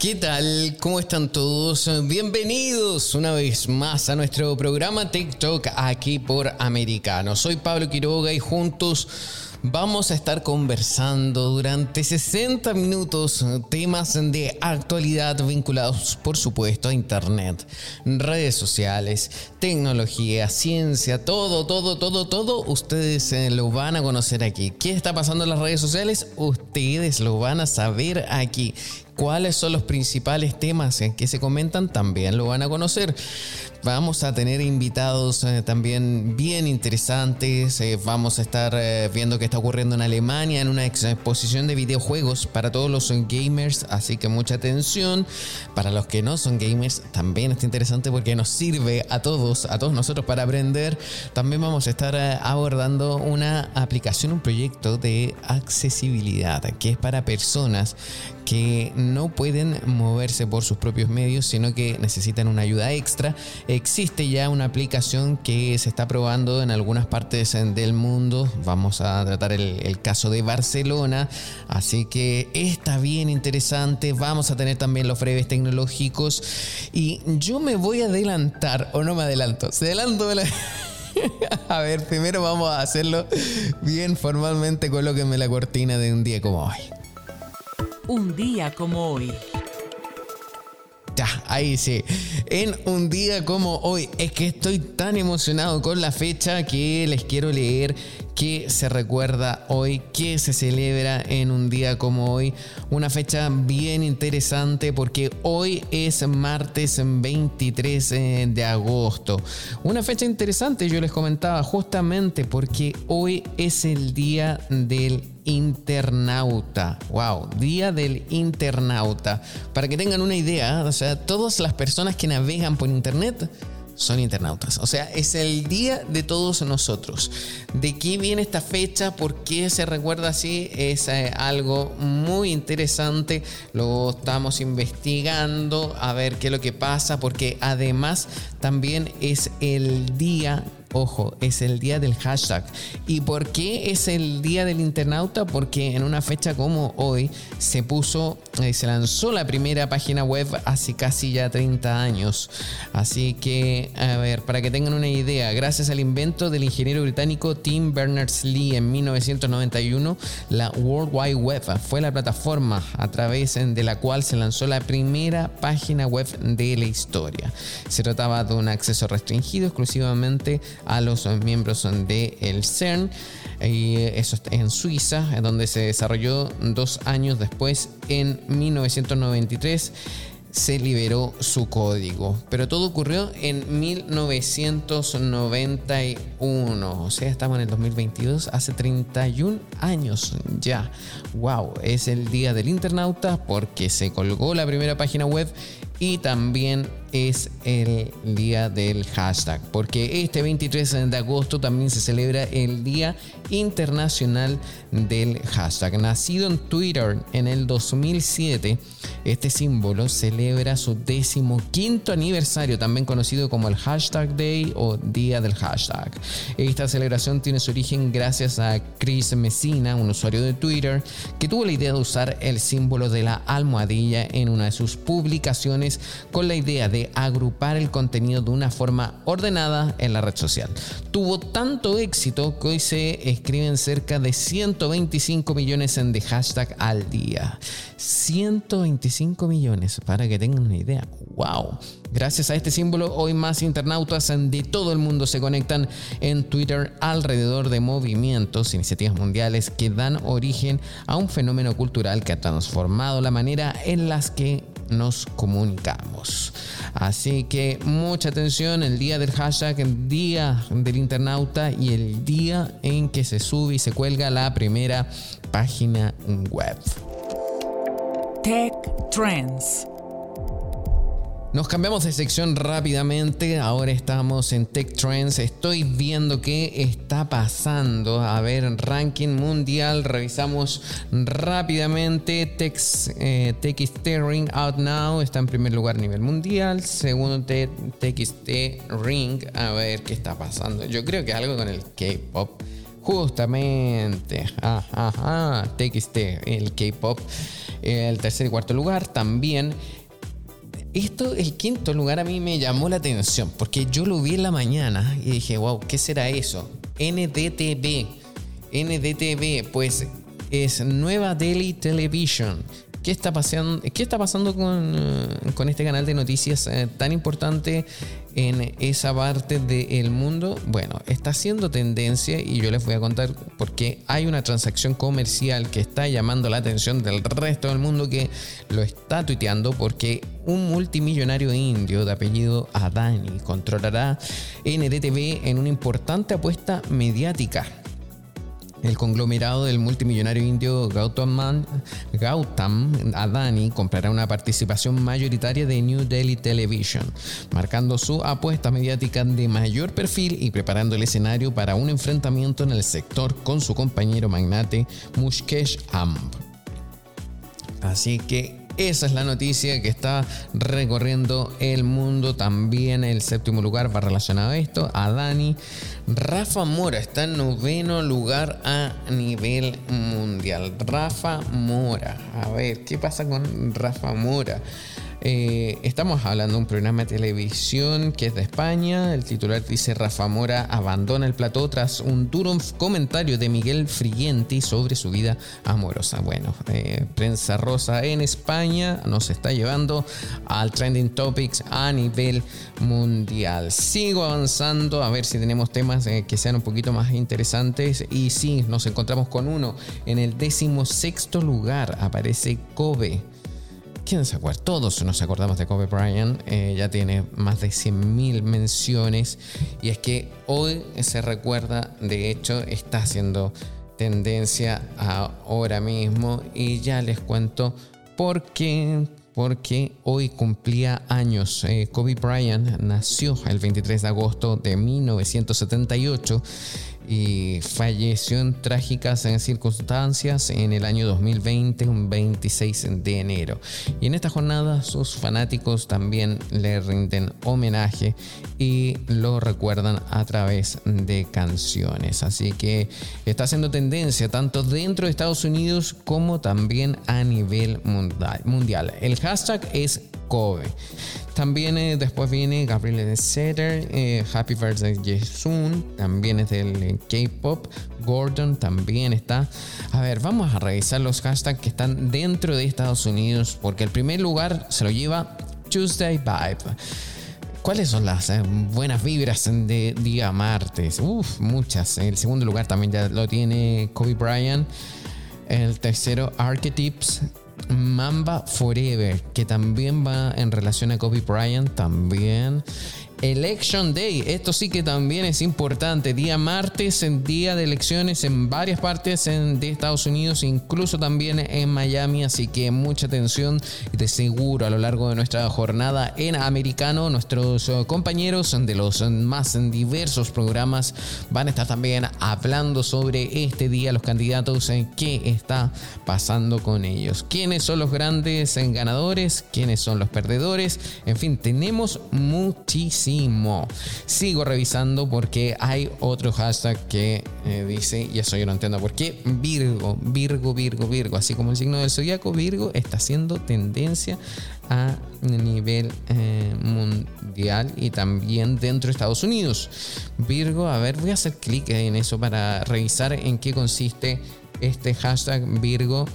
¿Qué tal? ¿Cómo están todos? Bienvenidos una vez más a nuestro programa TikTok aquí por Americano. Soy Pablo Quiroga y juntos vamos a estar conversando durante 60 minutos temas de actualidad vinculados, por supuesto, a Internet, redes sociales, tecnología, ciencia, todo, todo, todo, todo. Ustedes eh, lo van a conocer aquí. ¿Qué está pasando en las redes sociales? Ustedes lo van a saber aquí cuáles son los principales temas en que se comentan, también lo van a conocer. Vamos a tener invitados eh, también bien interesantes. Eh, vamos a estar eh, viendo qué está ocurriendo en Alemania en una exposición de videojuegos para todos los gamers. Así que mucha atención. Para los que no son gamers, también está interesante porque nos sirve a todos, a todos nosotros para aprender. También vamos a estar abordando una aplicación, un proyecto de accesibilidad que es para personas que no pueden moverse por sus propios medios, sino que necesitan una ayuda extra. Existe ya una aplicación que se está probando en algunas partes del mundo. Vamos a tratar el, caso de Barcelona. Así que está bien interesante. Vamos a tener también los breves tecnológicos. Y yo me voy a adelantar, o no me adelanto, se adelanto. A ver, primero vamos a hacerlo bien formalmente. Colóquenme la cortina de un día como hoy un día como hoy. Ahí sí. En un día como hoy. Es que estoy tan emocionado con la fecha que les quiero leer qué se recuerda hoy, qué se celebra en un día como hoy. Una fecha bien interesante porque hoy es martes 23 eh, de agosto. Una fecha interesante, yo les comentaba justamente porque hoy es el día del internauta. Wow, Día del Internauta. Para que tengan una idea, o sea, todas las personas que navegan por internet son internautas. O sea, es el día de todos nosotros. ¿De qué viene esta fecha? ¿Por qué se recuerda así? Es eh, algo muy interesante. Lo estamos investigando a ver qué es lo que pasa, porque además también es el día Ojo, es el día del hashtag. ¿Y por qué es el día del internauta? Porque en una fecha como hoy se puso, eh, se lanzó la primera página web hace casi ya 30 años. Así que, a ver, para que tengan una idea, gracias al invento del ingeniero británico Tim Berners-Lee en 1991, la World Wide Web fue la plataforma a través de la cual se lanzó la primera página web de la historia. Se trataba de un acceso restringido exclusivamente a los miembros del el CERN. Y eso en Suiza, donde se desarrolló dos años después, en 1993 se liberó su código. Pero todo ocurrió en 1991. O sea, estamos en el 2022, hace 31 años ya. ¡Wow! Es el día del internauta porque se colgó la primera página web y también es el día del hashtag, porque este 23 de agosto también se celebra el Día Internacional del Hashtag. Nacido en Twitter en el 2007, este símbolo celebra su quinto aniversario, también conocido como el Hashtag Day o Día del Hashtag. Esta celebración tiene su origen gracias a Chris Messina, un usuario de Twitter, que tuvo la idea de usar el símbolo de la almohadilla en una de sus publicaciones con la idea de agrupar el contenido de una forma ordenada en la red social. Tuvo tanto éxito que hoy se escriben cerca de 125 millones en de hashtag al día. 125 millones, para que tengan una idea. ¡Wow! Gracias a este símbolo, hoy más internautas de todo el mundo se conectan en Twitter alrededor de movimientos, iniciativas mundiales que dan origen a un fenómeno cultural que ha transformado la manera en las que nos comunicamos. Así que mucha atención, el día del hashtag, el día del internauta y el día en que se sube y se cuelga la primera página web. Tech Trends. Nos cambiamos de sección rápidamente, ahora estamos en Tech Trends, estoy viendo qué está pasando, a ver, ranking mundial, revisamos rápidamente, Tech, eh, Steering Out Now. Está en primer lugar a nivel mundial, segundo TXT Ring, a ver qué está pasando, yo creo que algo con el K-Pop. Justamente, ajá, TXT, el K-Pop, el tercer y cuarto lugar también. Esto, el quinto lugar a mí me llamó la atención porque yo lo vi en la mañana y dije, wow, ¿qué será eso? NDTV. NDTV, pues es Nueva Delhi Television. ¿Qué está pasando, eh, con este canal de noticias eh, tan importante en esa parte del mundo? Bueno, está haciendo tendencia y yo les voy a contar porque hay una transacción comercial que está llamando la atención del resto del mundo que lo está tuiteando porque un multimillonario indio de apellido Adani controlará NDTV en una importante apuesta mediática el conglomerado del multimillonario indio Gautam, Gautam Adani comprará una participación mayoritaria de New Delhi Television, marcando su apuesta mediática de mayor perfil y preparando el escenario para un enfrentamiento en el sector con su compañero magnate Mushkesh Amb. Así que esa es la noticia que está recorriendo el mundo. También el séptimo lugar va relacionado a esto, a Dani. Rafa Mora está en noveno lugar a nivel mundial. Rafa Mora. A ver, ¿qué pasa con Rafa Mora? Eh, estamos hablando de un programa de televisión que es de España. El titular dice Rafa Mora abandona el plató tras un duro comentario de Miguel Frienti sobre su vida amorosa. Bueno, eh, prensa rosa en España nos está llevando al trending topics a nivel mundial. Sigo avanzando a ver si tenemos temas eh, que sean un poquito más interesantes. Y sí, nos encontramos con uno. En el décimo sexto lugar aparece Kobe. ¿Quién se acuerda? Todos nos acordamos de Kobe Bryant. Eh, ya tiene más de 100.000 menciones. Y es que hoy se recuerda, de hecho, está haciendo tendencia ahora mismo. Y ya les cuento por qué. Porque hoy cumplía años. Eh, Kobe Bryant nació el 23 de agosto de 1978 y falleció en trágicas circunstancias en el año 2020, un 26 de enero. Y en esta jornada sus fanáticos también le rinden homenaje y lo recuerdan a través de canciones. Así que está haciendo tendencia tanto dentro de Estados Unidos como también a nivel mundial. El hashtag es Kobe. También eh, después viene Gabriel Setter, eh, Happy Birthday Jason, también es del K-Pop. Gordon también está. A ver, vamos a revisar los hashtags que están dentro de Estados Unidos, porque el primer lugar se lo lleva Tuesday Vibe. ¿Cuáles son las eh, buenas vibras de día martes? Uf, muchas. El segundo lugar también ya lo tiene Kobe Bryant. El tercero, Archetypes. Mamba Forever, que también va en relación a Kobe Bryant, también. Election Day, esto sí que también es importante. Día martes, en día de elecciones en varias partes de Estados Unidos, incluso también en Miami. Así que mucha atención de seguro a lo largo de nuestra jornada en americano, nuestros eh, compañeros de los más diversos programas van a estar también hablando sobre este día, los candidatos, eh, qué está pasando con ellos, quiénes son los grandes eh, ganadores, quiénes son los perdedores. En fin, tenemos muchísimo Sigo revisando porque hay otro hashtag que eh, dice, y eso yo no entiendo por qué, Virgo, Virgo, Virgo, Virgo, así como el signo del zodiaco, Virgo está haciendo tendencia a nivel eh, mundial y también dentro de Estados Unidos. Virgo, a ver, voy a hacer clic en eso para revisar en qué consiste este hashtag Virgo.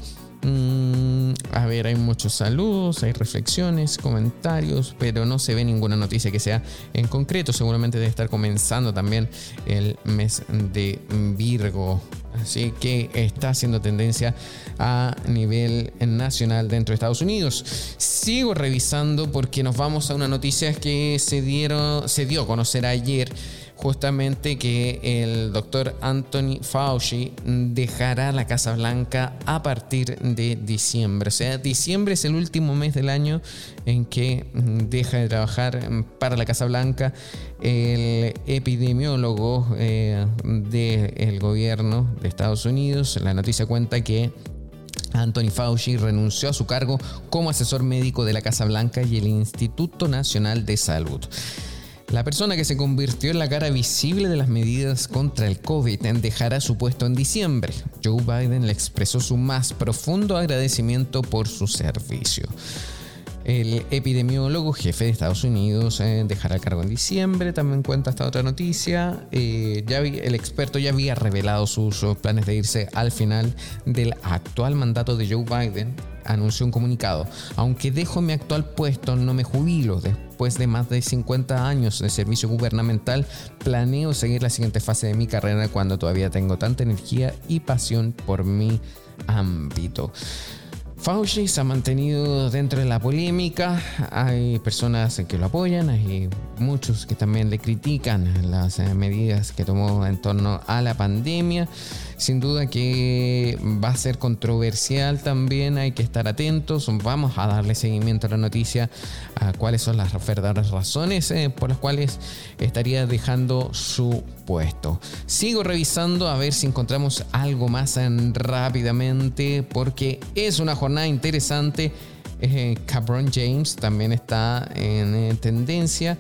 Mm, a ver, hay muchos saludos, hay reflexiones, comentarios, pero no se ve ninguna noticia que sea en concreto. Seguramente debe estar comenzando también el mes de Virgo. Así que está haciendo tendencia a nivel nacional dentro de Estados Unidos. Sigo revisando porque nos vamos a una noticia que se, dieron, se dio a conocer ayer justamente que el doctor Anthony Fauci dejará la Casa Blanca a partir de diciembre. O sea, diciembre es el último mes del año en que deja de trabajar para la Casa Blanca el epidemiólogo eh, del gobierno de Estados Unidos. La noticia cuenta que Anthony Fauci renunció a su cargo como asesor médico de la Casa Blanca y el Instituto Nacional de Salud. La persona que se convirtió en la cara visible de las medidas contra el COVID dejará su puesto en diciembre. Joe Biden le expresó su más profundo agradecimiento por su servicio. El epidemiólogo jefe de Estados Unidos eh, dejará el cargo en diciembre. También cuenta esta otra noticia. Eh, el experto ya había revelado sus, planes de irse al final del actual mandato de Joe Biden. Anunció un comunicado. Aunque dejo mi actual puesto, no me jubilo. Después de más de 50 años de servicio gubernamental, planeo seguir la siguiente fase de mi carrera cuando todavía tengo tanta energía y pasión por mi ámbito. Fauci se ha mantenido dentro de la polémica. Hay personas que lo apoyan, hay muchos que también le critican las eh, medidas que tomó en torno a la pandemia. Sin duda que va a ser controversial también, hay que estar atentos. Vamos a darle seguimiento a la noticia, a cuáles son las verdaderas razones eh, por las cuales estaría dejando su puesto. Sigo revisando a ver si encontramos algo más rápidamente, porque es una jornada interesante. Eh, Cabron James también está en eh, tendencia.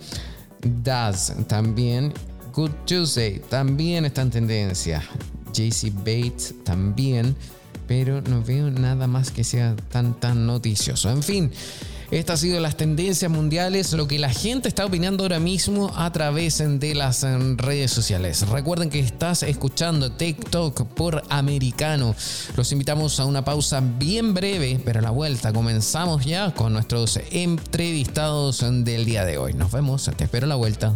Daz también. Good Tuesday también está en tendencia. JC Bates también, pero no veo nada más que sea tan tan noticioso. En fin, estas han sido las tendencias mundiales, lo que la gente está opinando ahora mismo a través de las redes sociales. Recuerden que estás escuchando TikTok por americano. Los invitamos a una pausa bien breve, pero a la vuelta comenzamos ya con nuestros entrevistados del día de hoy. Nos vemos, te espero a la vuelta.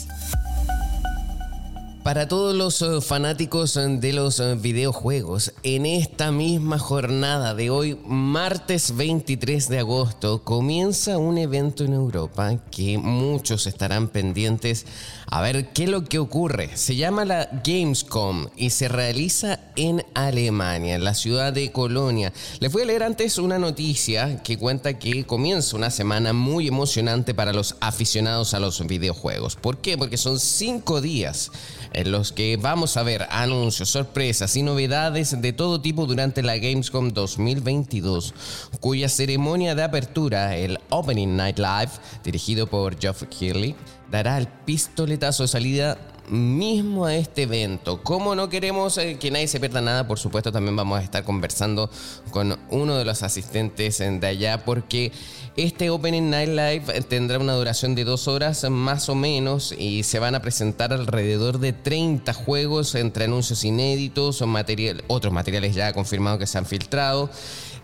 Para todos los eh, fanáticos eh, de los eh, videojuegos, en esta misma jornada de hoy, martes 23 de agosto, comienza un evento en Europa que muchos estarán pendientes a ver qué es lo que ocurre. Se llama la Gamescom y se realiza en Alemania, en la ciudad de Colonia. Les voy a leer antes una noticia que cuenta que comienza una semana muy emocionante para los aficionados a los videojuegos. ¿Por qué? Porque son cinco días en los que vamos a ver anuncios, sorpresas y novedades de todo tipo durante la Gamescom 2022, cuya ceremonia de apertura, el Opening Night Live, dirigido por Geoff Keighley, dará el pistoletazo de salida mismo a este evento. Como no queremos eh, que nadie se pierda nada, por supuesto también vamos a estar conversando con uno de los asistentes de allá porque este Opening Night Live tendrá una duración de dos horas más o menos y se van a presentar alrededor de 30 juegos entre anuncios inéditos material, otros materiales ya confirmados que se han filtrado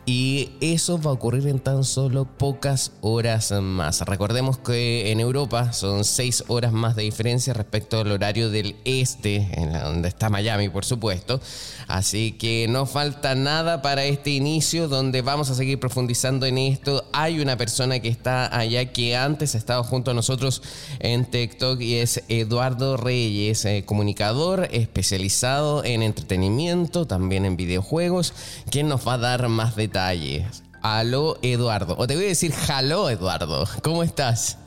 y eso va a ocurrir en tan solo pocas horas más. Recordemos que en Europa son seis horas más de diferencia respecto al horario del este, en donde está Miami, por supuesto. Así que no falta nada para este inicio, donde vamos a seguir profundizando en esto. Hay una persona que está allá que antes ha estado junto a nosotros en TikTok y es Eduardo Reyes, eh, comunicador especializado en entretenimiento, también en videojuegos, quien nos va a dar más detalles Aló, Eduardo. O te voy a decir, jaló, Eduardo. ¿Cómo estás?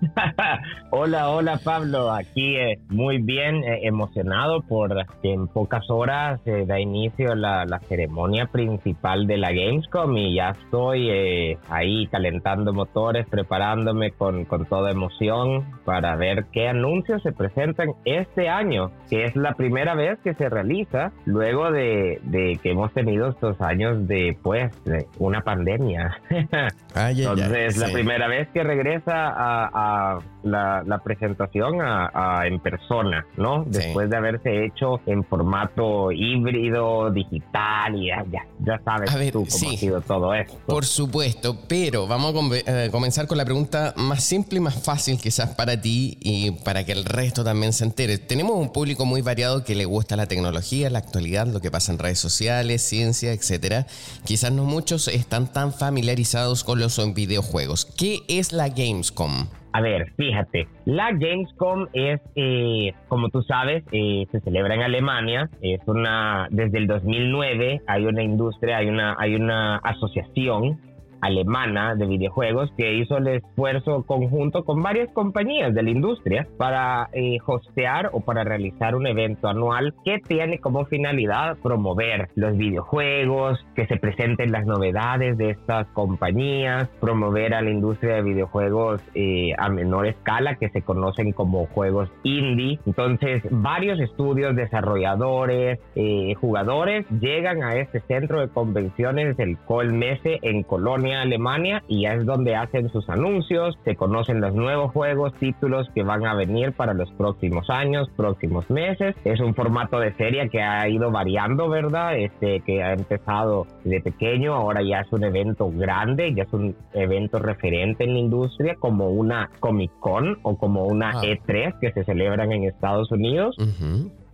hola, hola Pablo, aquí eh, muy bien eh, emocionado por que en pocas horas eh, da inicio la, ceremonia principal de la Gamescom y ya estoy ahí calentando motores, preparándome con, con toda emoción para ver qué anuncios se presentan este año, que es la primera vez que se realiza luego de, que hemos tenido estos años de pues una pandemia. Entonces, la primera vez que regresa a a la, presentación a, en persona, ¿no? Después de haberse hecho en formato híbrido, digital y ya, ya, sabes tú cómo ha sido todo esto. Por supuesto, pero vamos a eh, comenzar con la pregunta más simple y más fácil quizás para ti y para que el resto también se entere. Tenemos un público muy variado que le gusta la tecnología, la actualidad, lo que pasa en redes sociales, ciencia, etcétera. Quizás no muchos están tan familiarizados con los videojuegos. ¿Qué es la Gamescom? A ver, fíjate, la Gamescom es, eh, como tú sabes, eh, se celebra en Alemania. Es una, desde el 2009 hay una industria, hay una, hay una asociación alemana de videojuegos que hizo el esfuerzo conjunto con varias compañías de la industria para eh, hostear o para realizar un evento anual que tiene como finalidad promover los videojuegos, que se presenten las novedades de estas compañías, promover a la industria de videojuegos eh, a menor escala que se conocen como juegos indie. Entonces, varios estudios, desarrolladores, eh, jugadores llegan a este centro de convenciones del Colmese en Colonia Alemania y ya es donde hacen sus anuncios, se conocen los nuevos juegos, títulos que van a venir para los próximos años, próximos meses. Es un formato de serie que ha ido variando, ¿verdad? Este que ha empezado de pequeño, ahora ya es un evento grande, ya es un evento referente en la industria como una Comic Con o como una ah. E3 que se celebran en Estados Unidos.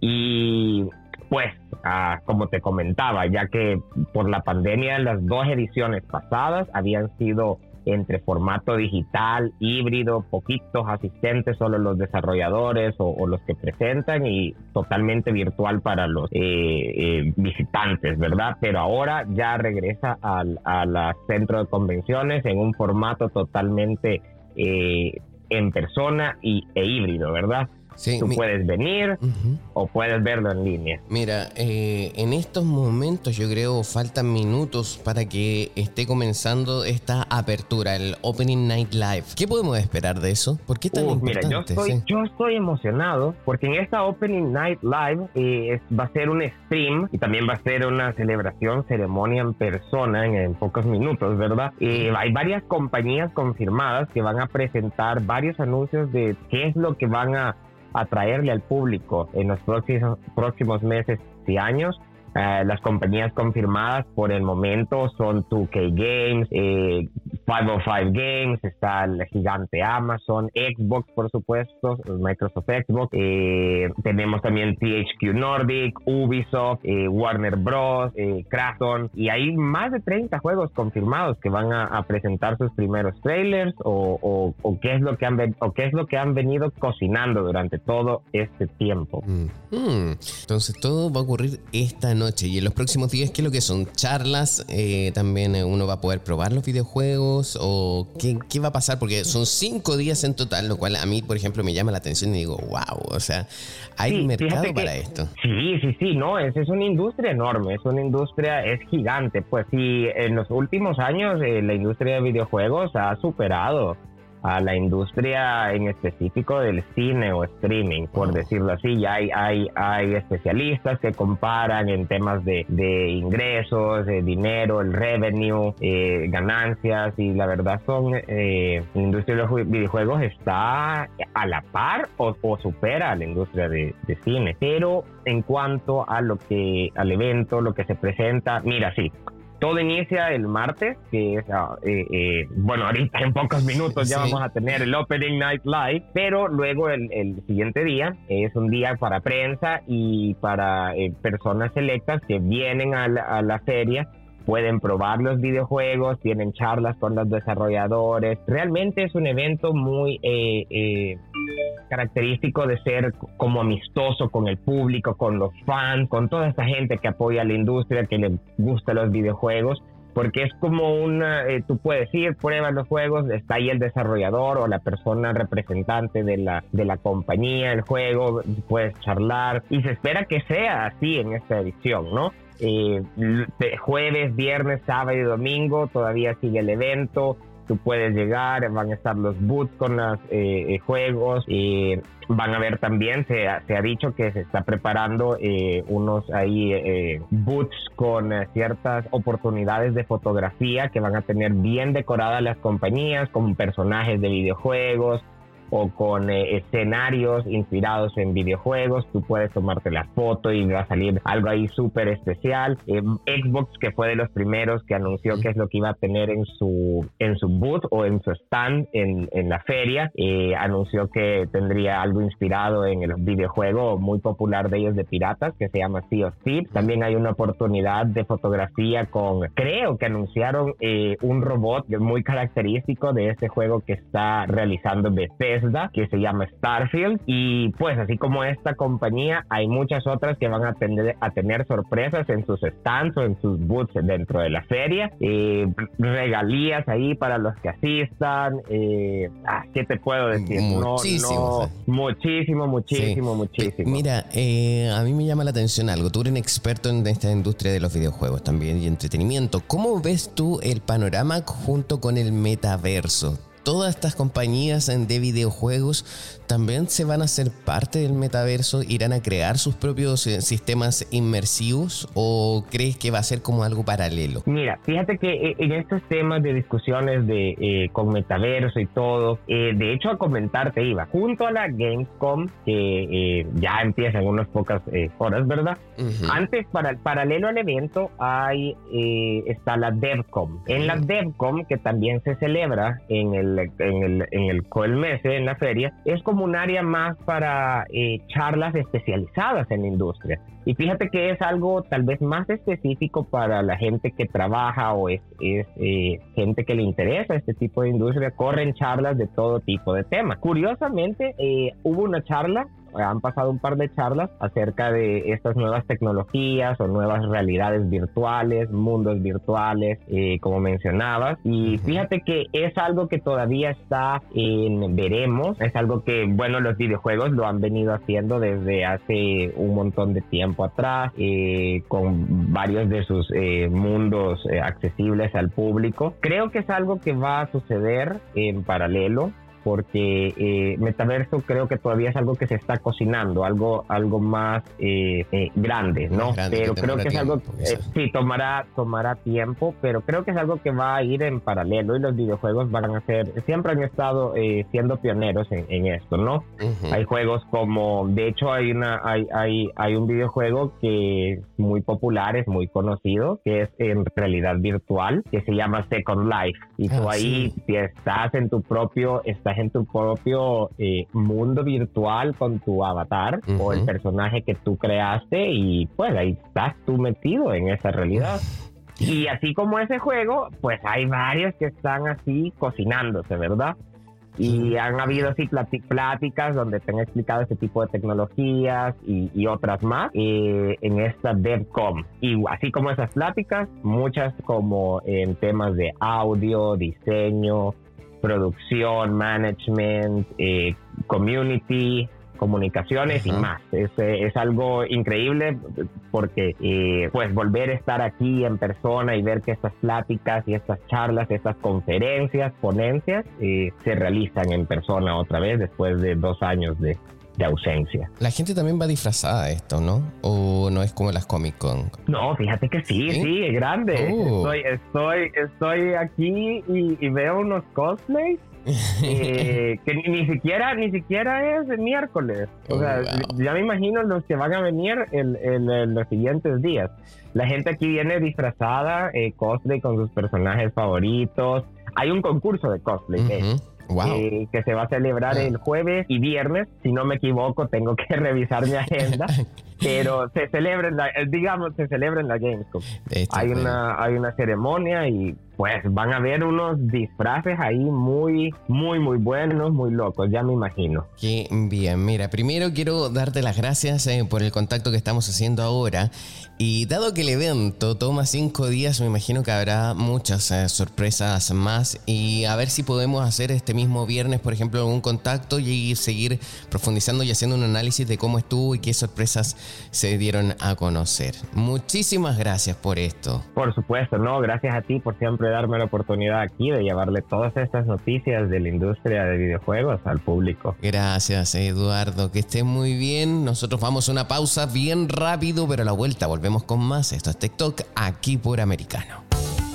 Y pues, ah, como te comentaba, ya que por la pandemia las dos ediciones pasadas habían sido entre formato digital, híbrido, poquitos asistentes, solo los desarrolladores o, los que presentan y totalmente virtual para los eh, eh, visitantes, ¿verdad? Pero ahora ya regresa al, centro de convenciones en un formato totalmente eh, en persona y, e híbrido, ¿verdad? Tú puedes venir o puedes verlo en línea. Mira, eh, en estos momentos yo creo faltan minutos para que esté comenzando esta apertura, el Opening Night Live. ¿Qué podemos esperar de eso? ¿Por qué tan importante? Mira, yo estoy, yo estoy emocionado porque en esta Opening Night Live eh, va a ser un stream y también va a ser una celebración, ceremonia en persona en, pocos minutos, ¿verdad? Eh, hay varias compañías confirmadas que van a presentar varios anuncios de qué es lo que van a atraerle al público en los próximos, próximos meses y años eh, las compañías confirmadas por el momento son 2K Games, 505 Games, está el gigante Amazon, Xbox por supuesto, Microsoft Xbox, eh, tenemos también THQ Nordic, Ubisoft, eh, Warner Bros, Kraton y hay más de 30 juegos confirmados que van a, presentar sus primeros trailers o, qué es lo que han o qué es lo que han venido cocinando durante todo este tiempo. Mm. Mm. Entonces todo va a ocurrir esta noche noche. Y en los próximos días, ¿qué es lo que son? ¿Charlas? Eh, ¿También uno va a poder probar los videojuegos? ¿O qué, qué, va a pasar? Porque son cinco días en total, lo cual a mí, por ejemplo, me llama la atención y digo, wow, o sea, hay mercado para esto. Sí, sí, sí, no, es, es una industria enorme, es una industria, es gigante. Pues sí, en los últimos años eh, la industria de videojuegos ha superado a la industria en específico del cine o streaming, por decirlo así. Ya hay, hay, hay especialistas que comparan en temas de, de ingresos, de dinero, el revenue, eh, ganancias, y la verdad son, eh, la industria de los videojuegos está a la par o, supera a la industria de, de, cine. Pero en cuanto a lo que, al evento, lo que se presenta, mira, sí, todo inicia el martes, que es, ah, eh, eh, bueno, ahorita en pocos minutos ya vamos a tener el Opening Night Live, pero luego el, siguiente día es un día para prensa y para eh, personas selectas que vienen a la feria pueden probar los videojuegos, tienen charlas con los desarrolladores. Realmente es un evento muy eh, eh, característico de ser como amistoso con el público, con los fans, con toda esta gente que apoya la industria, que le gusta los videojuegos. Porque es como una, eh, tú puedes ir, pruebas los juegos, está ahí el desarrollador o la persona representante de la, de la compañía, el juego, puedes charlar y se espera que sea así en esta edición, ¿no? Eh, jueves, viernes, sábado y domingo todavía sigue el evento. Tú puedes llegar, van a estar los boots con los eh, eh, juegos. y van a ver también, se, ha dicho que se está preparando unos ahí boots con ciertas oportunidades de fotografía que van a tener bien decoradas las compañías con personajes de videojuegos, o con eh, escenarios inspirados en videojuegos. Tú puedes tomarte la foto y va a salir algo ahí súper especial. Eh, Xbox, que fue de los primeros que anunció qué es lo que iba a tener en su, en su booth o en su stand en, en la feria, eh, anunció que tendría algo inspirado en el videojuego muy popular de ellos de piratas que se llama Sea of Thieves. También hay una oportunidad de fotografía con, creo que anunciaron un robot muy característico de ese juego que está realizando Bethesda que se llama Starfield. Y pues así como esta compañía, hay muchas otras que van a tener, a tener sorpresas en sus stands o en sus booths dentro de la feria. Eh, regalías ahí para los que asistan. Eh, ah, ¿Qué te puedo decir? Muchísimo. muchísimo, muchísimo, muchísimo. Mira, eh, a mí me llama la atención algo. Tú eres un experto en esta industria de los videojuegos también y entretenimiento. ¿Cómo ves tú el panorama junto con el metaverso? Todas estas compañías de videojuegos también se van a ser parte del metaverso, irán a crear sus propios eh, sistemas inmersivos o crees que va a ser como algo paralelo? Mira, fíjate que eh, en estos temas de discusiones de eh, con metaverso y todo, de hecho a comentarte iba, junto a la Gamescom que ya empieza en unas pocas horas, ¿verdad? Antes, para el paralelo al evento, hay está la DevCom. En la DevCom, que también se celebra en el en el, en el en la feria, es como un área más para eh, charlas especializadas en la industria. Y fíjate que es algo tal vez más específico para la gente que trabaja o es, es eh, gente que le interesa este tipo de industria. Corren charlas de todo tipo de temas. Curiosamente, eh, hubo una charla han pasado un par de charlas acerca de estas nuevas tecnologías o nuevas realidades virtuales, mundos virtuales, eh, como mencionabas. Y fíjate que es algo que todavía está en veremos, es algo que, bueno, los videojuegos lo han venido haciendo desde hace un montón de tiempo atrás, eh, con varios de sus eh, mundos accesibles al público. Creo que es algo que va a suceder en paralelo porque eh, metaverso creo que todavía es algo que se está cocinando, algo, algo más eh, eh, grande, ¿no? pero creo que es algo, que sí, tomará, tomará tiempo, pero creo que es algo que va a ir en paralelo y los videojuegos van a ser, siempre han estado siendo pioneros en, esto, ¿no? Hay juegos como, de hecho hay una, hay, hay, hay un videojuego que es muy popular, es muy conocido, que es en realidad virtual, que se llama Second Life, y tú ah, ahí si estás en tu propio, estás en tu propio eh, mundo virtual con tu avatar o el personaje que tú creaste y pues ahí estás tú metido en esa realidad. Y así como ese juego, pues hay varios que están así cocinándose, ¿verdad? Y han habido así pláticas donde te han explicado este tipo de tecnologías y, otras más eh, en esta DevCom. Y así como esas pláticas, muchas como en temas de audio, diseño, producción, management, eh, community, comunicaciones y más. Es, eh, es, algo increíble porque eh, pues volver a estar aquí en persona y ver que estas pláticas y estas charlas, estas conferencias, ponencias eh, se realizan en persona otra vez después de dos años de, de ausencia. La gente también va disfrazada de esto, ¿no? ¿O no es como las Comic Con? No, fíjate que sí, sí, es grande. Oh. Estoy, estoy, estoy aquí y, y veo unos cosplays eh, que ni, siquiera ni siquiera es miércoles. O sea, oh, ya me imagino los que van a venir en, los siguientes días. La gente aquí viene disfrazada, eh, cosplay con sus personajes favoritos. Hay un concurso de cosplay. Eh, que se va a celebrar ah. el jueves y viernes. Si no me equivoco, tengo que revisar mi agenda. pero se celebra, en la, digamos, se celebra en la Gamescom. Hay una, hay una ceremonia y pues van a ver unos disfraces ahí muy, muy, muy buenos, muy locos, ya me imagino. Qué bien, mira, primero quiero darte las gracias eh, por el contacto que estamos haciendo ahora. Y dado que el evento toma cinco días, me imagino que habrá muchas eh, sorpresas más. Y a ver si podemos hacer este mismo viernes, por ejemplo, algún contacto y seguir profundizando y haciendo un análisis de cómo estuvo y qué sorpresas se dieron a conocer. Muchísimas gracias por esto. Por supuesto, no, gracias a ti por siempre darme la oportunidad aquí de llevarle todas estas noticias de la industria de videojuegos al público. Gracias, Eduardo, que esté muy bien. Nosotros vamos a una pausa bien rápido, pero a la vuelta volvemos con más. Esto es TikTok aquí por Americano.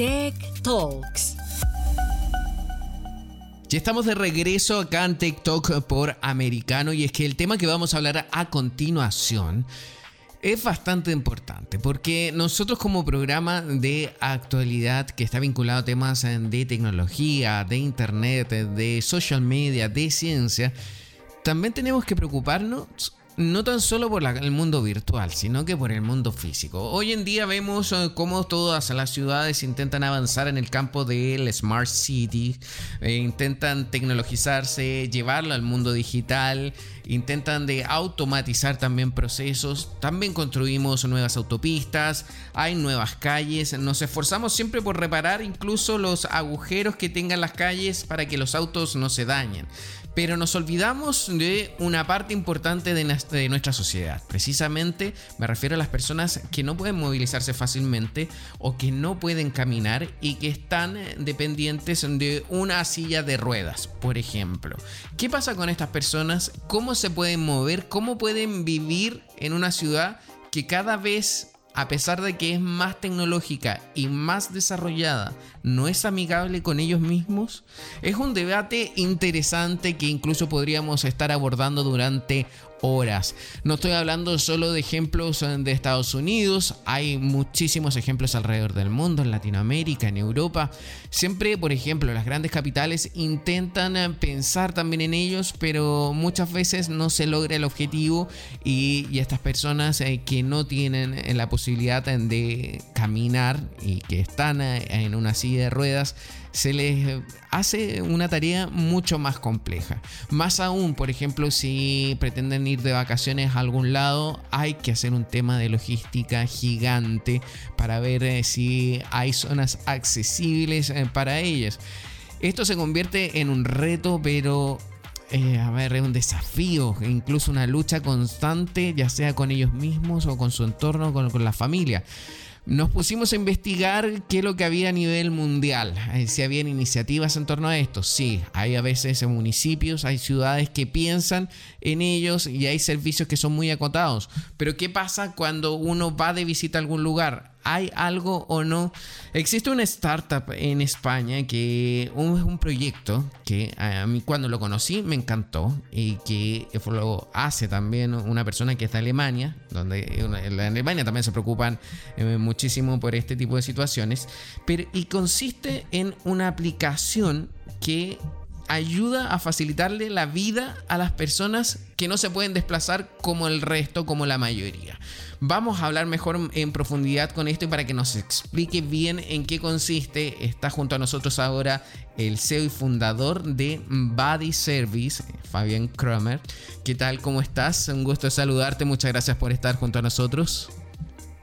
Tech Talks. Ya estamos de regreso acá en TikTok por Americano y es que el tema que vamos a hablar a continuación es bastante importante porque nosotros como programa de actualidad que está vinculado a temas de tecnología, de internet, de social media, de ciencia, también tenemos que preocuparnos no tan solo por el mundo virtual, sino que por el mundo físico. Hoy en día vemos eh, cómo todas las ciudades intentan avanzar en el campo del Smart City, eh, intentan tecnologizarse, llevarlo al mundo digital, intentan de automatizar también procesos, también construimos nuevas autopistas, hay nuevas calles, nos esforzamos siempre por reparar incluso los agujeros que tengan las calles para que los autos no se dañen pero nos olvidamos de una parte importante de, nuestra sociedad. Precisamente me refiero a las personas que no pueden movilizarse fácilmente o que no pueden caminar y que están dependientes de una silla de ruedas, por ejemplo. ¿Qué pasa con estas personas? ¿Cómo se pueden mover? ¿Cómo pueden vivir en una ciudad que cada vez a pesar de que es más tecnológica y más desarrollada, no es amigable con ellos mismos? Es un debate interesante que incluso podríamos estar abordando durante horas. No estoy hablando solo de ejemplos eh, de Estados Unidos, hay muchísimos ejemplos alrededor del mundo, en Latinoamérica, en Europa. Siempre, por ejemplo, las grandes capitales intentan eh, pensar también en ellos, pero muchas veces no se logra el objetivo y, estas personas eh, que no tienen la posibilidad de caminar y que están en una silla de ruedas, se les hace una tarea mucho más compleja. Más aún, por ejemplo, si pretenden ir de vacaciones a algún lado, hay que hacer un tema de logística gigante para ver eh, si hay zonas accesibles eh, para ellas. Esto se convierte en un reto, pero eh, a ver, es un desafío, incluso una lucha constante, ya sea con ellos mismos o con su entorno, con la familia nos pusimos a investigar qué es lo que había a nivel mundial, eh, si habían iniciativas en torno a esto. Sí, hay a veces municipios, hay ciudades que piensan en ellos y hay servicios que son muy acotados. Pero ¿qué pasa cuando uno va de visita a algún lugar? ¿Hay algo o no? Existe una startup en España que es un, proyecto que a mí cuando lo conocí me encantó y que lo hace también una persona que está en Alemania, donde en Alemania también se preocupan eh, muchísimo por este tipo de situaciones, pero y consiste en una aplicación que ayuda a facilitarle la vida a las personas que no se pueden desplazar como el resto, como la mayoría. Vamos a hablar mejor en profundidad con esto y para que nos explique bien en qué consiste. Está junto a nosotros ahora el CEO y fundador de Body Service, Fabián Kramer. ¿Qué tal? ¿Cómo estás? Un gusto saludarte. Muchas gracias por estar junto a nosotros.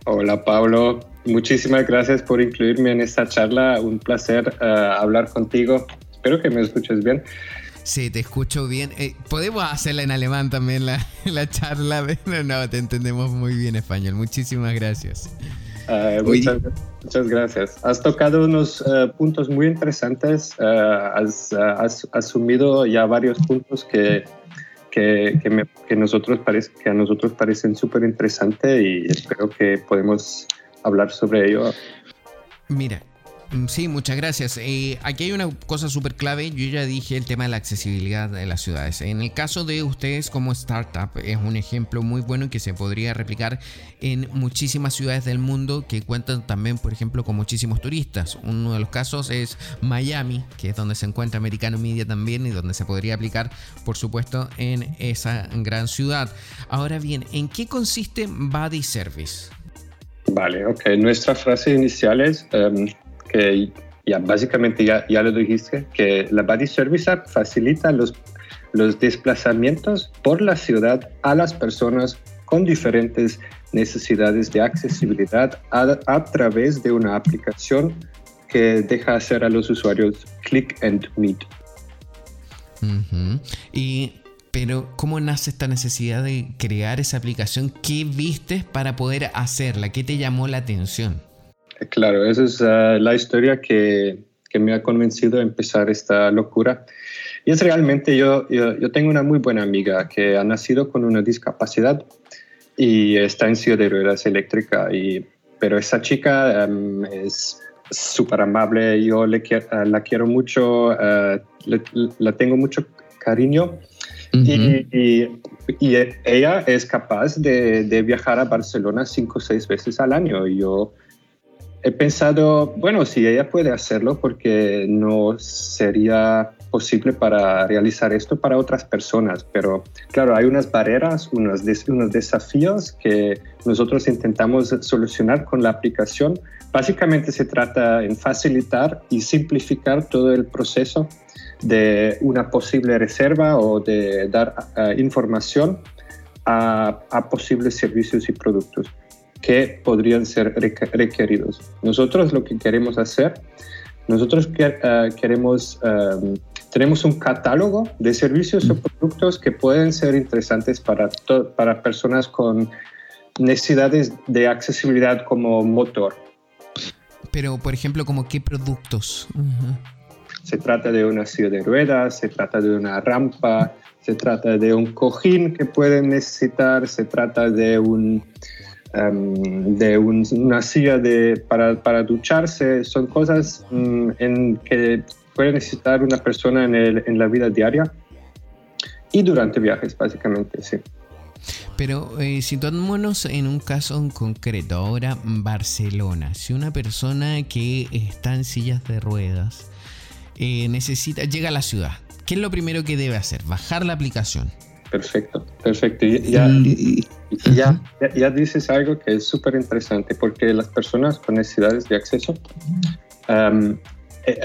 Hola Pablo, muchísimas gracias por incluirme en esta charla. Un placer eh, hablar contigo Espero que me escuches bien. Sí, te escucho bien. Eh, Podemos hacerla en alemán también la, la charla. No, no, te entendemos muy bien español. Muchísimas gracias. Ah, muchas, muchas, gracias. Has tocado unos eh, puntos muy interesantes. Eh, has, has, asumido ya varios puntos que, que, que, me, que, nosotros parece, que a nosotros parecen súper interesantes y espero que podemos hablar sobre ello. Mira, sí, muchas gracias. Eh, aquí hay una cosa súper clave. Yo ya dije el tema de la accesibilidad de las ciudades. En el caso de ustedes como startup, es un ejemplo muy bueno que se podría replicar en muchísimas ciudades del mundo que cuentan también, por ejemplo, con muchísimos turistas. Uno de los casos es Miami, que es donde se encuentra Americano Media también y donde se podría aplicar, por supuesto, en esa gran ciudad. Ahora bien, ¿en qué consiste Body Service? Vale, ok. Nuestra frase inicial es... Em, que ya básicamente ya, ya lo dijiste, que la Body Service App facilita los, los desplazamientos por la ciudad a las personas con diferentes necesidades de accesibilidad a, través de una aplicación que deja hacer a los usuarios click and meet. Y pero ¿cómo nace esta necesidad de crear esa aplicación? ¿Qué viste para poder hacerla? ¿Qué te llamó la atención? Claro, esa es ah, la historia que, que, me ha convencido a empezar esta locura. Y es realmente, yo, yo, tengo una muy buena amiga que ha nacido con una discapacidad y está en silla de ruedas eléctrica, y, pero esa chica es súper amable, yo le, la quiero mucho, la tengo mucho cariño. y, ella es capaz de, de, viajar a Barcelona cinco o seis veces al año. Y yo he pensado, bueno, si ella puede hacerlo, porque no sería posible para realizar esto para otras personas. Pero claro, hay unas barreras, unos, unos desafíos que nosotros intentamos solucionar con la aplicación. Básicamente se trata en facilitar y simplificar todo el proceso de una posible reserva o de dar eh, información a, a posibles servicios y productos que podrían ser requeridos. Nosotros lo que queremos hacer, nosotros eh, queremos, em, tenemos un catálogo de servicios o mm. productos que pueden ser interesantes para, para personas con necesidades de accesibilidad como motor. Pero, por ejemplo, ¿como qué productos? Se trata de una silla de ruedas, se trata de una rampa, se trata de un cojín que pueden necesitar, se trata de un Em, de una silla de, para, para, ducharse, son cosas mm, en que puede necesitar una persona en, el, en, la vida diaria y durante viajes, básicamente, sí. Pero eh, situándonos en un caso en concreto, ahora Barcelona, si una persona que está en sillas de ruedas eh, necesita, llega a la ciudad, ¿qué es lo primero que debe hacer? Bajar la aplicación. Perfecto, perfecto. Ya, ya, ya, dices algo que es súper interesante porque las personas con necesidades de acceso um,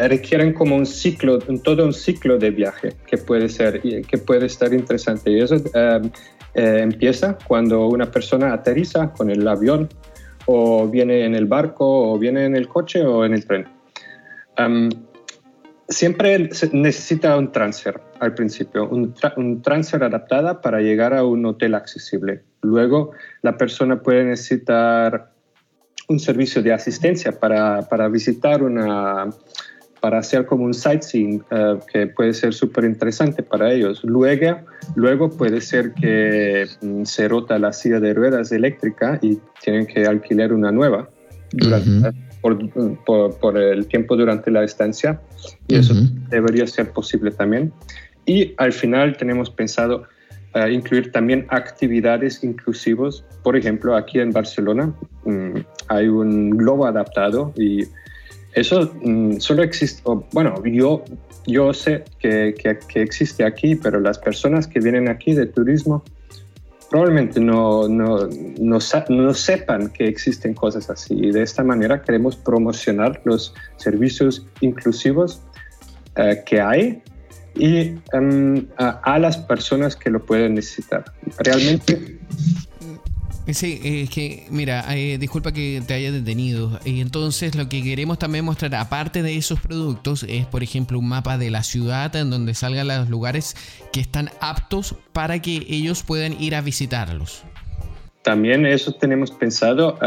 requieren como un ciclo, todo un ciclo de viaje que puede ser, que puede estar interesante. Y eso um, eh, empieza cuando una persona aterriza con el avión o viene en el barco o viene en el coche o en el tren. Um, siempre se necesita un transfer al principio, un, transfer adaptada para llegar a un hotel accesible. Luego, la persona puede necesitar un servicio de asistencia para, para visitar una, para hacer como un sightseeing eh, que puede ser súper interesante para ellos. Luego, luego puede ser que mm, se rota la silla de ruedas eléctrica y tienen que alquilar una nueva durante, por, por, el tiempo durante la estancia y eso debería ser posible también. Y al final tenemos pensado uh, incluir también actividades inclusivas. Por ejemplo, aquí en Barcelona um, hay un globo adaptado y eso um, solo existe, bueno, yo, yo sé que, que, que, existe aquí, pero las personas que vienen aquí de turismo probablemente no, no, no, no, sepan que existen cosas así. Y de esta manera queremos promocionar los servicios inclusivos eh, que hay y em, a, las personas que lo pueden necesitar. Realmente Sí, es que, mira, eh, disculpa que te haya detenido. Y entonces lo que queremos también mostrar, aparte de esos productos, es por ejemplo un mapa de la ciudad en donde salgan los lugares que están aptos para que ellos puedan ir a visitarlos. También eso tenemos pensado.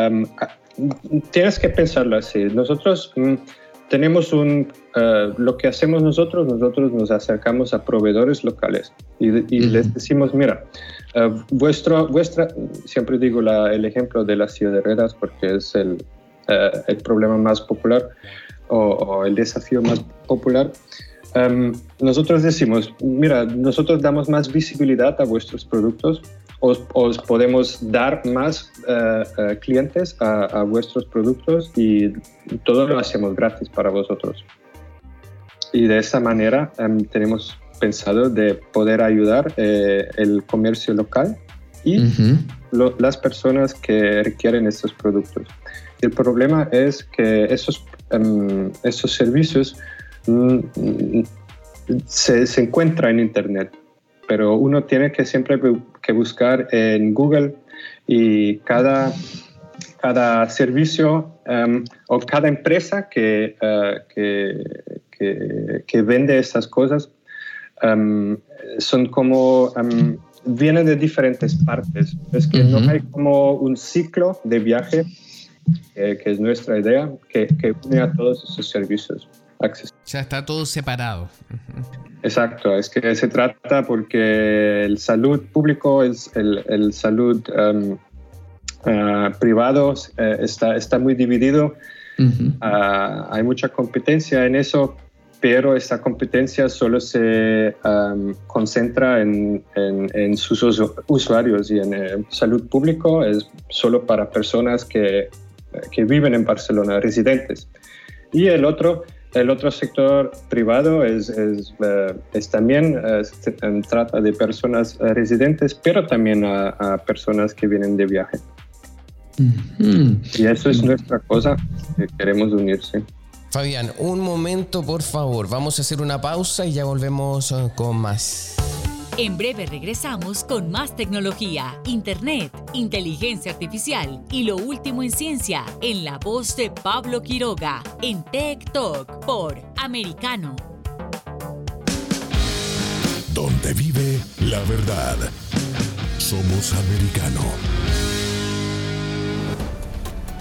tienes que pensarlo así. Nosotros mm, tenemos un, uh, lo que hacemos nosotros, nosotros nos acercamos a proveedores locales y, les decimos, mira, eh, vuestro, vuestra, siempre digo el ejemplo de la de ruedas porque es el, eh, el problema más popular o, el desafío más popular. Em, nosotros decimos, mira, nosotros damos más visibilidad a vuestros productos, os, os podemos dar más eh, clientes a, a, vuestros productos y todo lo hacemos gratis para vosotros. Y de esa manera em, tenemos pensado de poder ayudar eh, el comercio local y las personas que requieren estos productos. El problema es que esos, em, esos servicios mm, se, se encuentran en Internet, pero uno tiene que siempre que buscar en Google y cada, cada servicio em, o cada empresa que, eh, que, que, que, vende estas cosas Em, son como, um, vienen de diferentes partes. Es que no hay como un ciclo de viaje, que es nuestra idea, que, que, une a todos esos servicios. O sea, está todo separado. Exacto, es que se trata porque el salud público, es el, el salud um, uh, privado eh, está, está muy dividido Ah, hay mucha competencia en eso, pero esta competencia solo se concentra en, sus usuarios y en eh, salud público es solo para personas que, que, viven en Barcelona, residentes. Y el otro, el otro sector privado es, es, eh, también, eh, trata de personas residentes, pero también a, personas que vienen de viaje. Y eso es nuestra cosa, que queremos unirse. Fabián, un momento por favor, vamos a hacer una pausa y ya volvemos eh, con más. En breve regresamos con más tecnología, internet, inteligencia artificial y lo último en ciencia en la voz de Pablo Quiroga en Tech Talk por Americano. Donde vive la verdad. Somos americano.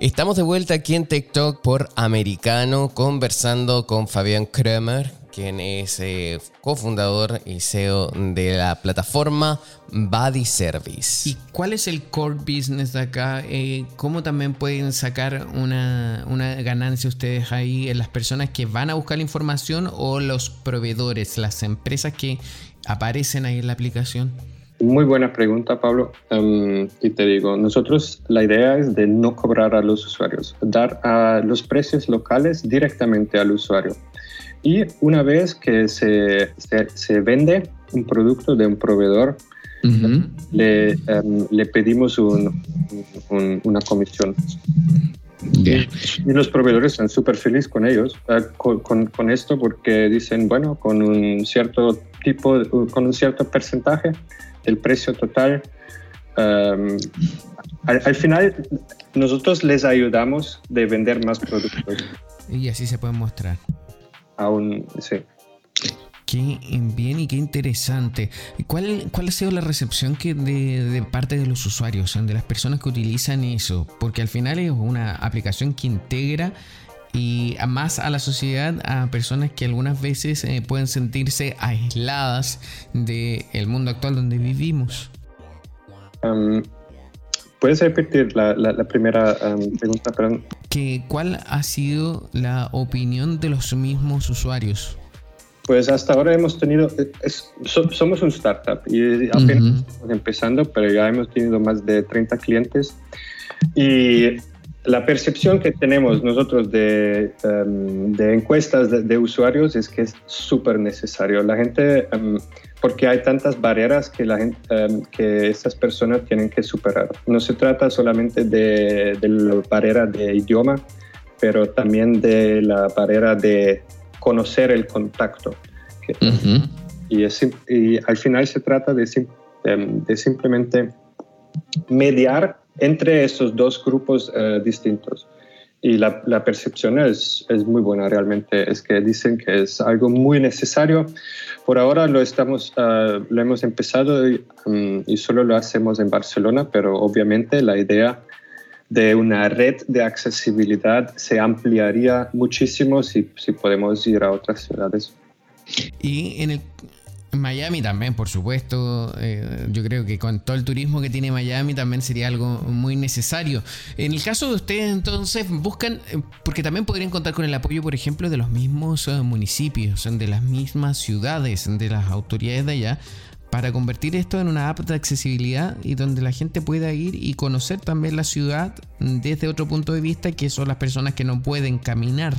Estamos de vuelta aquí en TikTok por Americano conversando con Fabián Kremer, quien es eh, cofundador y CEO de la plataforma Body Service. ¿Y cuál es el core business de acá? Eh, ¿Cómo también pueden sacar una, una, ganancia ustedes ahí en las personas que van a buscar la información o los proveedores, las empresas que aparecen ahí en la aplicación? Muy buena pregunta, Pablo. Em, y te digo, nosotros la idea es de no cobrar a los usuarios, dar a los precios locales directamente al usuario. Y una vez que se, se, vende un producto de un proveedor, le, em, le, pedimos un, una comisión. Y, los proveedores están súper felices con ellos, eh, con, con, esto, porque dicen, bueno, con un cierto tipo, con un cierto porcentaje, el precio total. Um, al, final, nosotros les ayudamos de vender más productos. Y así se puede mostrar. Aún, sí. Qué bien y qué interesante. ¿Cuál, cuál ha sido la recepción que de, de, parte de los usuarios, de las personas que utilizan eso? Porque al final es una aplicación que integra y más a la sociedad, a personas que algunas veces eh, pueden sentirse aisladas del mundo actual donde vivimos. Um, ¿Puedes repetir la, la, primera um, pregunta? Que, ¿Cuál ha sido la opinión de los mismos usuarios? Pues hasta ahora hemos tenido, somos un startup y apenas estamos empezando, pero ya hemos tenido más de 30 clientes. Y la percepción que tenemos nosotros de, em, de encuestas de, usuarios es que es súper necesario. La gente, em, porque hay tantas barreras que, la gente, em, que estas personas tienen que superar. No se trata solamente de, de, la barrera de idioma, pero también de la barrera de conocer el contacto. y, y, al final se trata de, de simplemente mediar entre esos dos grupos eh, distintos. Y la, la percepción es, es, muy buena realmente, es que dicen que es algo muy necesario. Por ahora lo, estamos, uh, lo hemos empezado y, um, y, solo lo hacemos en Barcelona, pero obviamente la idea de una red de accesibilidad se ampliaría muchísimo si, si podemos ir a otras ciudades. Y en el, Miami también, por supuesto. Eh, yo creo que con todo el turismo que tiene Miami también sería algo muy necesario. En el caso de ustedes, entonces, buscan, eh, porque también podrían contar con el apoyo, por ejemplo, de los mismos eh, municipios, de las mismas ciudades, de las autoridades de allá, para convertir esto en una app de accesibilidad y donde la gente pueda ir y conocer también la ciudad desde otro punto de vista, que son las personas que no pueden caminar.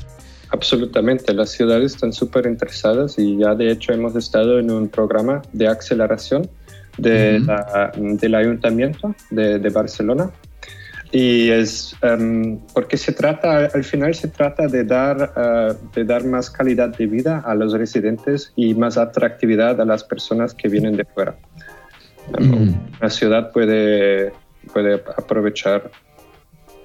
Absolutamente, las ciudades están súper interesadas y ya de hecho hemos estado en un programa de aceleración de del ayuntamiento de, Barcelona. Y es um, porque se trata, al final se trata de dar, uh, de dar más calidad de vida a los residentes y más atractividad a las personas que vienen de fuera. Um, la ciudad puede, puede aprovechar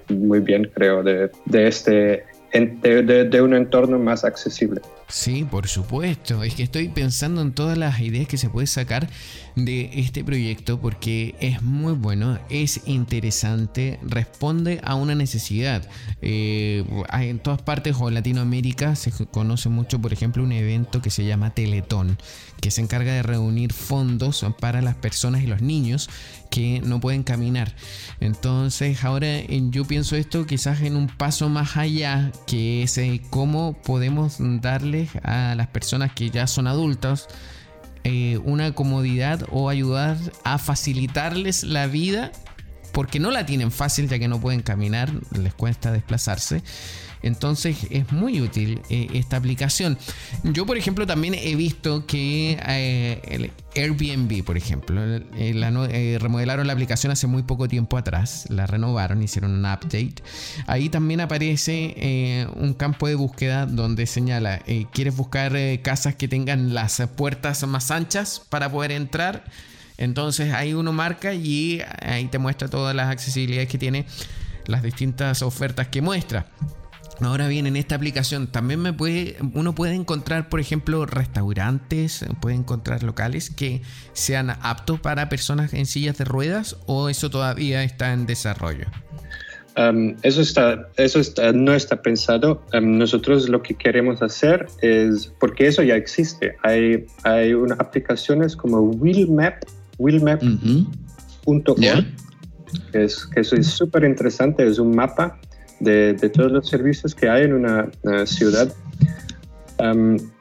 muy bien, creo, de, de este de, un entorno más accesible. Sí, por supuesto. Es que estoy pensando en todas las ideas que se puede sacar de este proyecto porque es muy bueno, es interesante, responde a una necesidad. Eh, en todas partes o Latinoamérica se conoce mucho, por ejemplo, un evento que se llama Teletón, que se encarga de reunir fondos para las personas y los niños que no pueden caminar. Entonces ahora yo pienso esto quizás en un paso más allá, que es eh, cómo podemos a las personas que ya son adultas, eh, una comodidad o ayudar a facilitarles la vida porque no la tienen fácil ya que no pueden caminar, les cuesta desplazarse. Entonces es muy útil eh, esta aplicación. Yo, por ejemplo, también he visto que eh, el Airbnb, por ejemplo, remodelaron la aplicación hace muy poco tiempo atrás, la renovaron, hicieron un update. Ahí también aparece un campo de búsqueda donde señala, ¿quieres buscar casas que tengan las puertas más anchas para poder entrar? Entonces ahí uno marca y ahí te muestra todas las accesibilidades que tiene, las distintas ofertas que muestra. Ahora bien, en esta aplicación también me puede, uno puede encontrar, por ejemplo, restaurantes, puede encontrar locales que sean aptos para personas en sillas de ruedas o eso todavía está en desarrollo. Um, eso está, eso está, no está pensado. Um, nosotros lo que queremos hacer es, porque eso ya existe, hay, hay una, aplicaciones como Wheelmap willmap.org, que, es, que eso es súper interesante, es un mapa de, de, todos los servicios que hay en una, ciudad.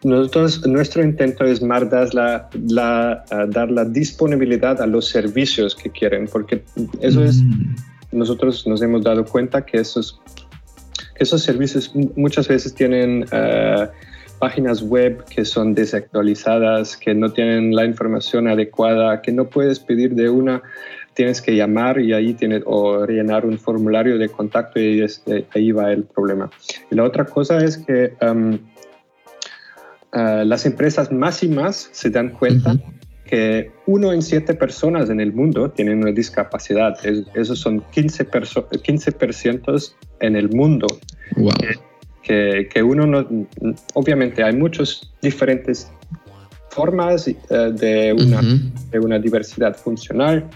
nosotros, nuestro intento es más dar la, la, dar la disponibilidad a los servicios que quieren, porque eso es, mm. nosotros nos hemos dado cuenta que esos, esos servicios muchas veces tienen... Uh, páginas web que son desactualizadas, que no tienen la información adecuada, que no puedes pedir de una, tienes que llamar y ahí tienes o rellenar un formulario de contacto y eh, ahí va el problema. Y la otra cosa es que um, uh, las empresas más y más se dan cuenta que uno en siete personas en el mundo tienen una discapacidad. esos son 15%, 15 en el mundo. Wow que, uno no, obviamente hay muchas diferentes formas eh, de, una, de una diversidad funcional,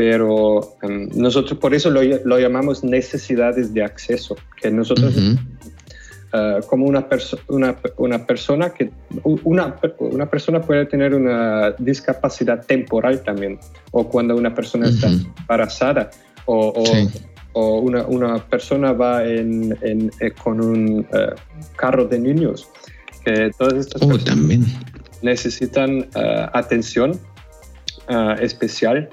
pero em, nosotros por eso lo, lo, llamamos necesidades de acceso, que nosotros eh, como una, una, una, persona que una, una persona puede tener una discapacidad temporal también, o cuando una persona está embarazada, o, o una, una persona va en, en, eh, con un eh, carro de niños que todas estas oh, también. necesitan atención especial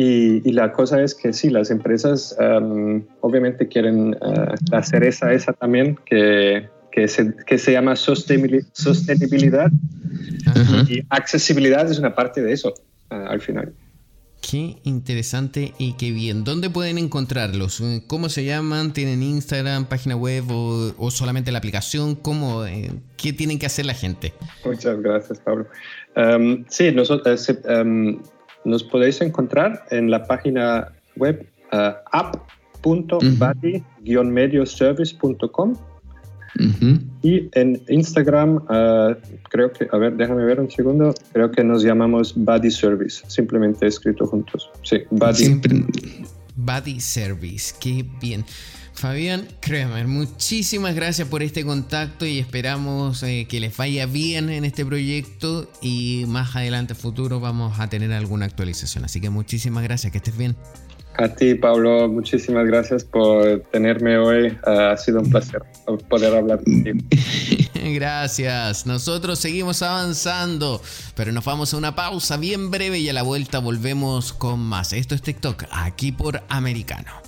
y, la cosa es que sí, las empresas um, obviamente quieren uh, la cereza esa también, que, que, se, que se llama sostenibilidad. Y accesibilidad es una parte de eso uh, al final. Qué interesante y qué bien. ¿Dónde pueden encontrarlos? ¿Cómo se llaman? ¿Tienen Instagram, página web o, solamente la aplicación? ¿Cómo, eh, ¿Qué tienen que hacer la gente? Muchas gracias, Pablo. Um, sí, nosotros... Um, nos podéis encontrar en la página web uh, app.body-medioservice.com y en Instagram, uh, creo que, a ver, déjame ver un segundo, creo que nos llamamos Body Service, simplemente escrito juntos. Sí, Body. Body Service, qué bien. Fabián Kremer, muchísimas gracias por este contacto y esperamos eh, que les vaya bien en este proyecto y más adelante futuro vamos a tener alguna actualización. Así que muchísimas gracias, que estés bien. A ti, Pablo, muchísimas gracias por tenerme hoy. ha sido un placer poder hablar contigo. gracias. Nosotros seguimos avanzando, pero nos vamos a una pausa bien breve y a la vuelta volvemos con más. Esto es TikTok, aquí por Americano.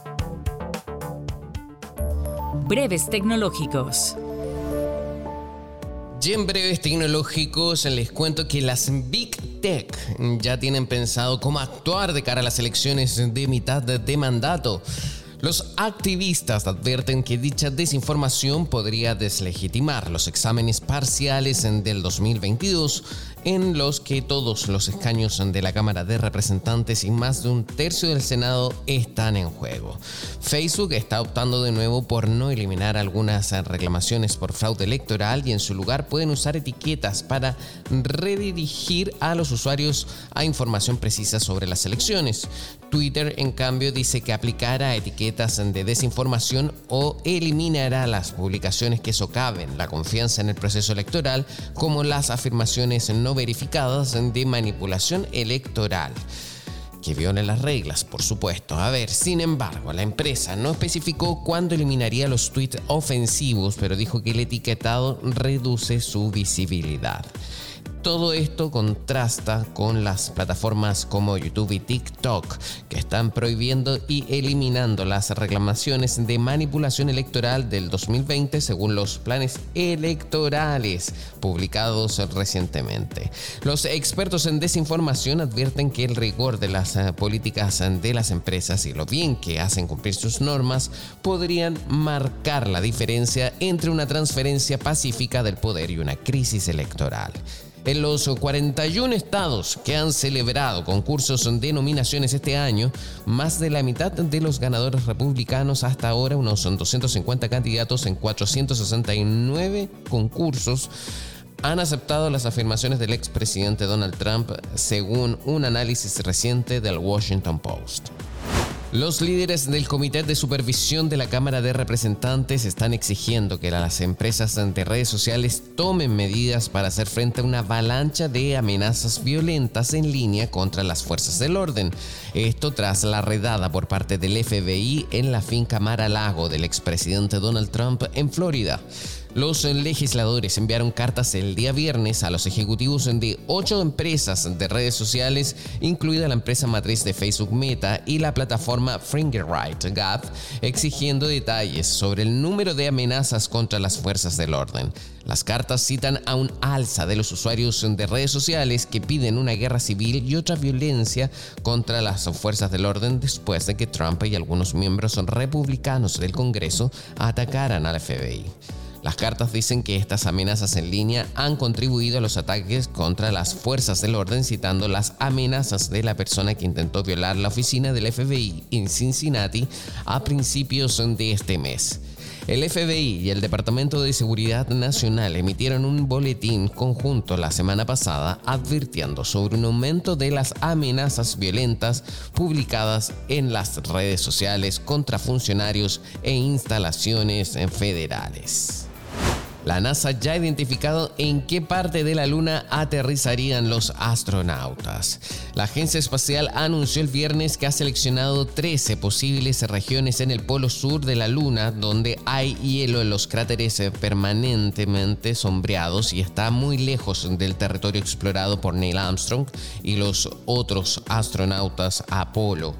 Breves tecnológicos. Y en breves tecnológicos les cuento que las Big Tech ya tienen pensado cómo actuar de cara a las elecciones de mitad de mandato. Los activistas advierten que dicha desinformación podría deslegitimar los exámenes parciales del 2022 en los que todos los escaños de la Cámara de Representantes y más de un tercio del Senado están en juego. Facebook está optando de nuevo por no eliminar algunas reclamaciones por fraude electoral y en su lugar pueden usar etiquetas para redirigir a los usuarios a información precisa sobre las elecciones. Twitter, en cambio, dice que aplicará etiquetas de desinformación o eliminará las publicaciones que socaven la confianza en el proceso electoral, como las afirmaciones no verificadas de manipulación electoral que violen las reglas, por supuesto. A ver, sin embargo, la empresa no especificó cuándo eliminaría los tweets ofensivos, pero dijo que el etiquetado reduce su visibilidad. Todo esto contrasta con las plataformas como YouTube y TikTok, que están prohibiendo y eliminando las reclamaciones de manipulación electoral del 2020 según los planes electorales publicados recientemente. Los expertos en desinformación advierten que el rigor de las eh, políticas de las empresas y lo bien que hacen cumplir sus normas podrían marcar la diferencia entre una transferencia pacífica del poder y una crisis electoral. En los 41 estados que han celebrado concursos de nominaciones este año, más de la mitad de los ganadores republicanos hasta ahora, unos 250 candidatos en 469 concursos, han aceptado las afirmaciones del expresidente Donald Trump según un análisis reciente del Washington Post. Los líderes del Comité de Supervisión de la Cámara de Representantes están exigiendo que las empresas de redes sociales tomen medidas para hacer frente a una avalancha de amenazas violentas en línea contra las fuerzas del orden. Esto tras la redada por parte del FBI en la finca Mar-a-Lago del expresidente Donald Trump en Florida. Los legisladores enviaron cartas el día viernes a los ejecutivos de ocho empresas de redes sociales, incluida la empresa matriz de Facebook Meta y la plataforma Fingerwrite Gap, exigiendo detalles sobre el número de amenazas contra las fuerzas del orden. Las cartas citan a un alza de los usuarios de redes sociales que piden una guerra civil y otra violencia contra las fuerzas del orden después de que Trump y algunos miembros republicanos del Congreso atacaran al FBI. Las cartas dicen que estas amenazas en línea han contribuido a los ataques contra las fuerzas del orden, citando las amenazas de la persona que intentó violar la oficina del FBI en Cincinnati a principios de este mes. El FBI y el Departamento de Seguridad Nacional emitieron un boletín conjunto la semana pasada advirtiendo sobre un aumento de las amenazas violentas publicadas en las redes sociales contra funcionarios e instalaciones federales. La NASA ya ha identificado en qué parte de la Luna aterrizarían los astronautas. La agencia espacial anunció el viernes que ha seleccionado 13 posibles regiones en el polo sur de la Luna donde hay hielo en los cráteres permanentemente sombreados y está muy lejos del territorio explorado por Neil Armstrong y los otros astronautas Apolo.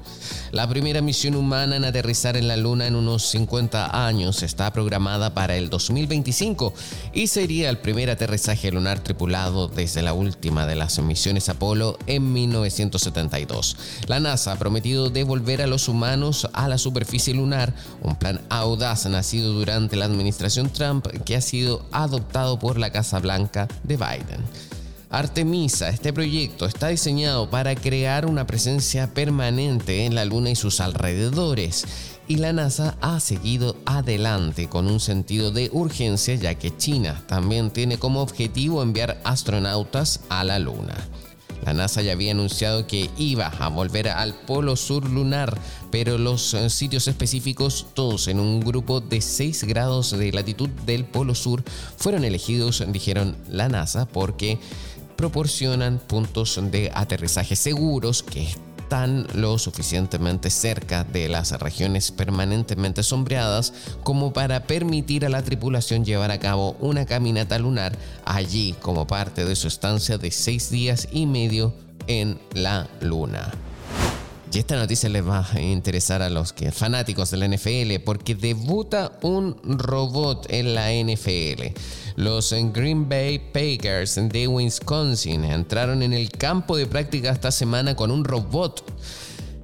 La primera misión humana en aterrizar en la Luna en unos 50 años está programada para el 2025 y sería el primer aterrizaje lunar tripulado desde la última de las misiones Apolo en 1972. La NASA ha prometido devolver a los humanos a la superficie lunar, un plan audaz nacido durante la administración Trump que ha sido adoptado por la Casa Blanca de Biden. Artemisa, este proyecto está diseñado para crear una presencia permanente en la Luna y sus alrededores y la NASA ha seguido adelante con un sentido de urgencia ya que China también tiene como objetivo enviar astronautas a la Luna. La NASA ya había anunciado que iba a volver al polo sur lunar, pero los eh, sitios específicos, todos en un grupo de 6 grados de latitud del polo sur, fueron elegidos, dijeron la NASA, porque proporcionan puntos de aterrizaje seguros que están lo suficientemente cerca de las regiones permanentemente sombreadas como para permitir a la tripulación llevar a cabo una caminata lunar allí como parte de su estancia de seis días y medio en la Luna. Y esta noticia les va a interesar a los que, fanáticos de la NFL porque debuta un robot en la NFL. Los Green Bay Packers de Wisconsin entraron en el campo de práctica esta semana con un robot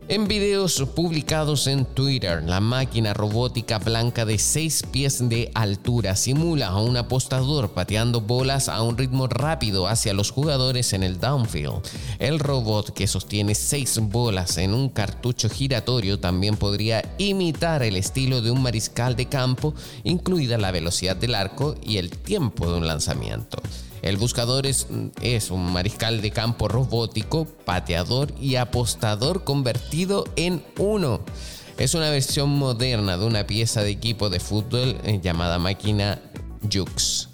en videos publicados en Twitter, la máquina robótica blanca de 6 pies de altura simula a un apostador pateando bolas a un ritmo rápido hacia los jugadores en el downfield. El robot que sostiene 6 bolas en un cartucho giratorio también podría imitar el estilo de un mariscal de campo, incluida la velocidad del arco y el tiempo de un lanzamiento. El buscador es, un mariscal de campo robótico, pateador y apostador convertido en uno. Es una versión moderna de una pieza de equipo de fútbol eh, llamada máquina Jux.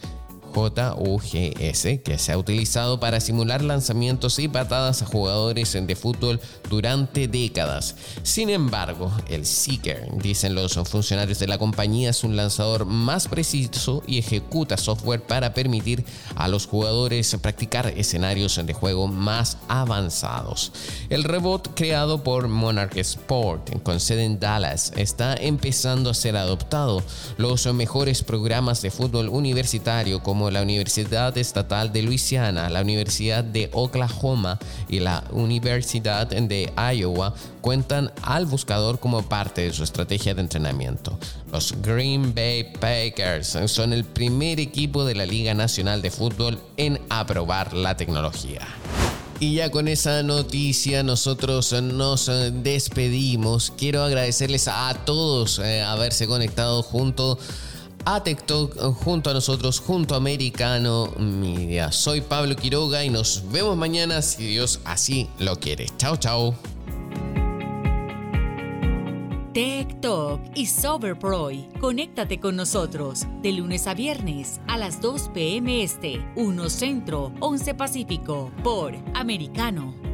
JUGS, que se ha utilizado para simular lanzamientos y patadas a jugadores de fútbol durante décadas. Sin embargo, el Seeker, dicen los funcionarios de la compañía, es un lanzador más preciso y ejecuta software para permitir a los jugadores practicar escenarios de juego más avanzados. El robot creado por Monarch Sport con sede en Dallas está empezando a ser adoptado. Los mejores programas de fútbol universitario como la Universidad Estatal de Luisiana, la Universidad de Oklahoma y la Universidad de Iowa cuentan al buscador como parte de su estrategia de entrenamiento. Los Green Bay Packers son el primer equipo de la Liga Nacional de Fútbol en aprobar la tecnología. Y ya con esa noticia nosotros nos despedimos. Quiero agradecerles a todos eh, haberse conectado junto a TikTok junto a nosotros, junto a Americano Media. Soy Pablo Quiroga y nos vemos mañana si Dios así lo quiere. Chao, chao. Talk y Soberproy. Conéctate con nosotros de lunes a viernes a las 2 p.m. Este, 1 Centro, 11 Pacífico, por Americano.